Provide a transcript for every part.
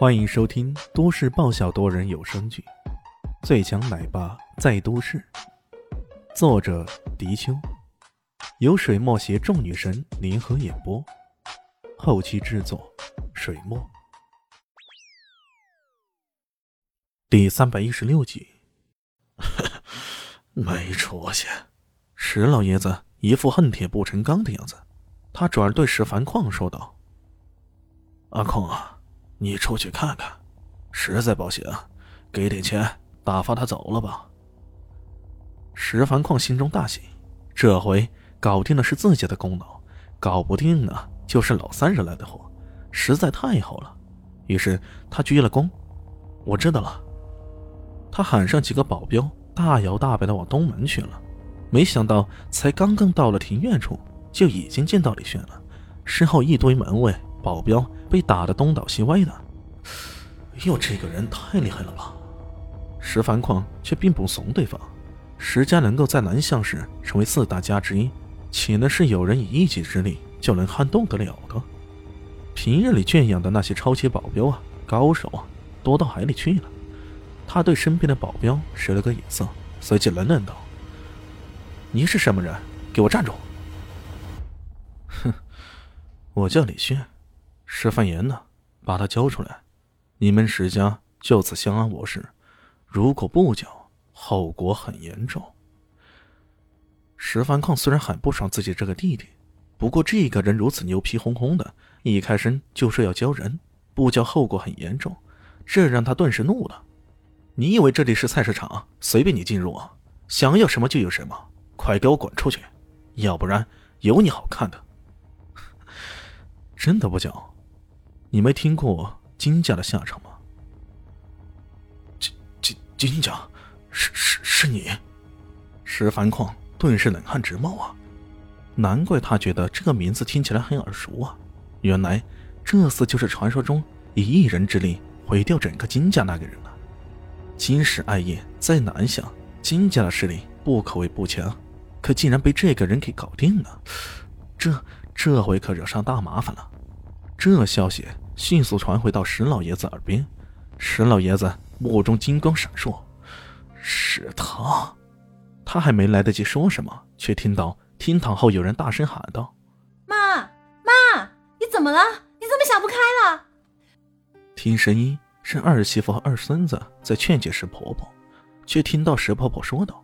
欢迎收听都市爆笑多人有声剧《最强奶爸在都市》，作者：迪秋，由水墨携众女神联合演播，后期制作：水墨。第三百一十六集，没出息！石老爷子一副恨铁不成钢的样子，他转而对石凡矿说道：“阿矿啊！”你出去看看，实在不行，给点钱打发他走了吧。石凡矿心中大喜，这回搞定的是自己的功劳，搞不定呢就是老三惹来的祸，实在太好了。于是他鞠了躬：“我知道了。”他喊上几个保镖，大摇大摆的往东门去了。没想到才刚刚到了庭院处，就已经见到李炫了，身后一堆门卫。保镖被打得东倒西歪的，哟，这个人太厉害了吧！石凡矿却并不怂对方，石家能够在南向市成为四大家之一，岂能是有人以一己之力就能撼动得了的？平日里圈养的那些超级保镖啊，高手啊，多到海里去了。他对身边的保镖使了个眼色，随即冷冷道：“你是什么人？给我站住！”哼，我叫李轩。石范言呢？把他交出来，你们石家就此相安无事。如果不交，后果很严重。石凡矿虽然很不爽自己这个弟弟，不过这个人如此牛皮哄哄的，一开声就说要交人，不交后果很严重，这让他顿时怒了。你以为这里是菜市场，随便你进入啊？想要什么就有什么，快给我滚出去，要不然有你好看的！真的不交？你没听过金家的下场吗？金金金家，是是是你？石凡矿顿时冷汗直冒啊！难怪他觉得这个名字听起来很耳熟啊！原来这次就是传说中以一人之力毁掉整个金家那个人了。金石艾叶在南下，金家的势力不可谓不强，可竟然被这个人给搞定了，这这回可惹上大麻烦了。这消息迅速传回到石老爷子耳边，石老爷子目中金光闪烁，是他。他还没来得及说什么，却听到厅堂后有人大声喊道：“妈妈，你怎么了？你怎么想不开了？”听声音是二媳妇和二孙子在劝解石婆婆，却听到石婆婆说道：“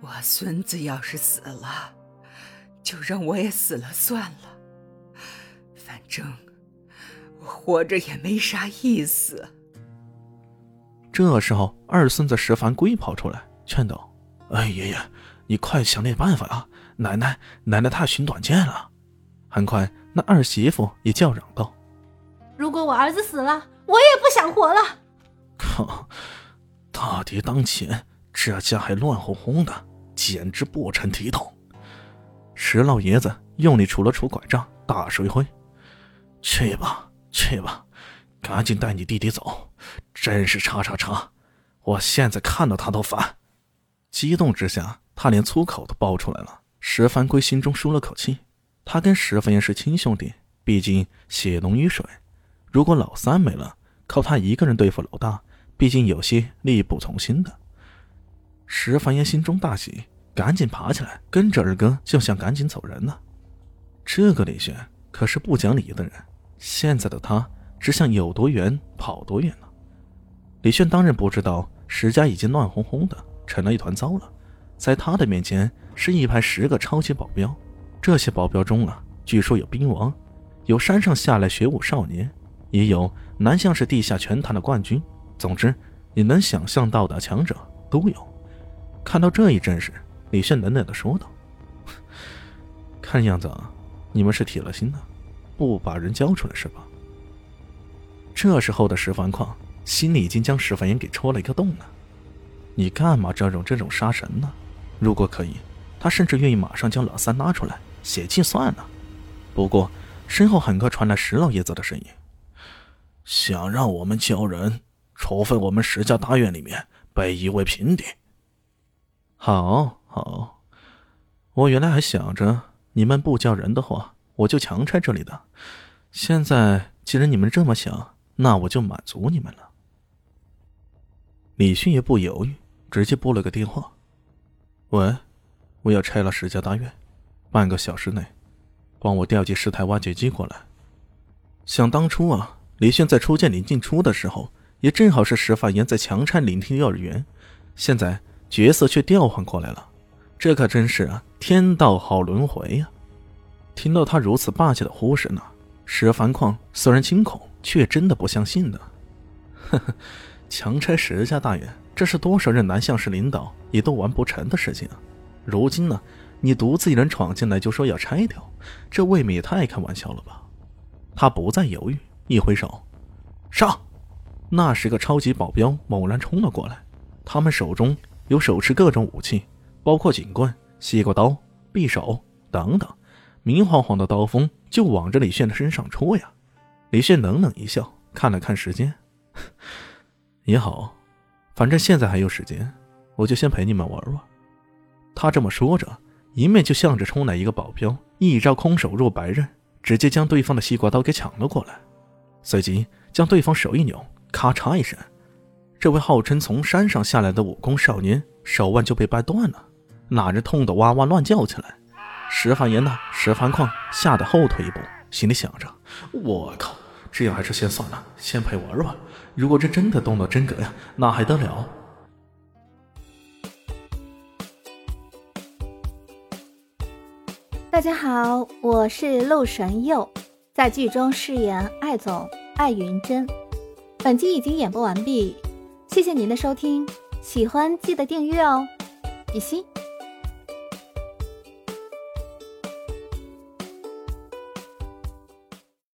我孙子要是死了。”就让我也死了算了，反正我活着也没啥意思。这时候，二孙子石凡龟跑出来劝道：“哎，爷爷，你快想点办法啊！奶奶，奶奶她寻短见了。”很快，那二媳妇也叫嚷道：“如果我儿子死了，我也不想活了。”靠！大敌当前，这家还乱哄哄的，简直不成体统。石老爷子用力杵了杵拐杖，大手一挥：“去吧，去吧，赶紧带你弟弟走！真是叉叉叉！我现在看到他都烦。”激动之下，他连粗口都爆出来了。石凡龟心中舒了口气，他跟石凡言是亲兄弟，毕竟血浓于水。如果老三没了，靠他一个人对付老大，毕竟有些力不从心的。石凡言心中大喜。赶紧爬起来，跟着二哥就想赶紧走人呢。这个李轩可是不讲理的人，现在的他只想有多远跑多远了。李轩当然不知道石家已经乱哄哄的成了一团糟了，在他的面前是一排十个超级保镖，这些保镖中啊，据说有兵王，有山上下来学武少年，也有南向是地下拳坛的冠军，总之你能想象到的强者都有。看到这一阵势。李炫冷冷的说道：“看样子，你们是铁了心了，不把人交出来是吧？”这时候的石凡矿心里已经将石凡言给戳了一个洞了。你干嘛招惹这种杀神呢？如果可以，他甚至愿意马上将老三拉出来血祭算了。不过，身后很快传来石老爷子的声音：“想让我们交人，除非我们石家大院里面被夷为平地。”好。好，我原来还想着你们不叫人的话，我就强拆这里的。现在既然你们这么想，那我就满足你们了。李迅也不犹豫，直接拨了个电话：“喂，我要拆了石家大院，半个小时内，帮我调集十台挖掘机过来。”想当初啊，李迅在初见林静初的时候，也正好是石发岩在强拆林听幼儿园，现在角色却调换过来了，这可真是啊，天道好轮回呀！听到他如此霸气的呼声呢，石凡矿虽然惊恐，却真的不相信的。呵呵。强拆石家大院，这是多少任南向市领导也都完不成的事情啊！如今呢，你独自一人闯进来就说要拆掉，这未免也太开玩笑了吧？他不再犹豫，一挥手，上！那十个超级保镖猛然冲了过来，他们手中有手持各种武器，包括警棍、西瓜刀、匕首等等，明晃晃的刀锋就往着李炫的身上戳呀！李炫冷冷一笑，看了看时间。也好，反正现在还有时间，我就先陪你们玩玩。他这么说着，一面就向着冲来一个保镖，一招空手入白刃，直接将对方的西瓜刀给抢了过来，随即将对方手一扭，咔嚓一声，这位号称从山上下来的武功少年手腕就被掰断了，哪知痛得哇哇乱叫起来。石凡岩呢，石凡矿吓得后退一步，心里想着：我靠！这样还是先算了，先陪玩玩。如果这真的动了真格呀，那还得了？大家好，我是陆神佑，在剧中饰演艾总艾云珍。本集已经演播完毕，谢谢您的收听，喜欢记得订阅哦，比心。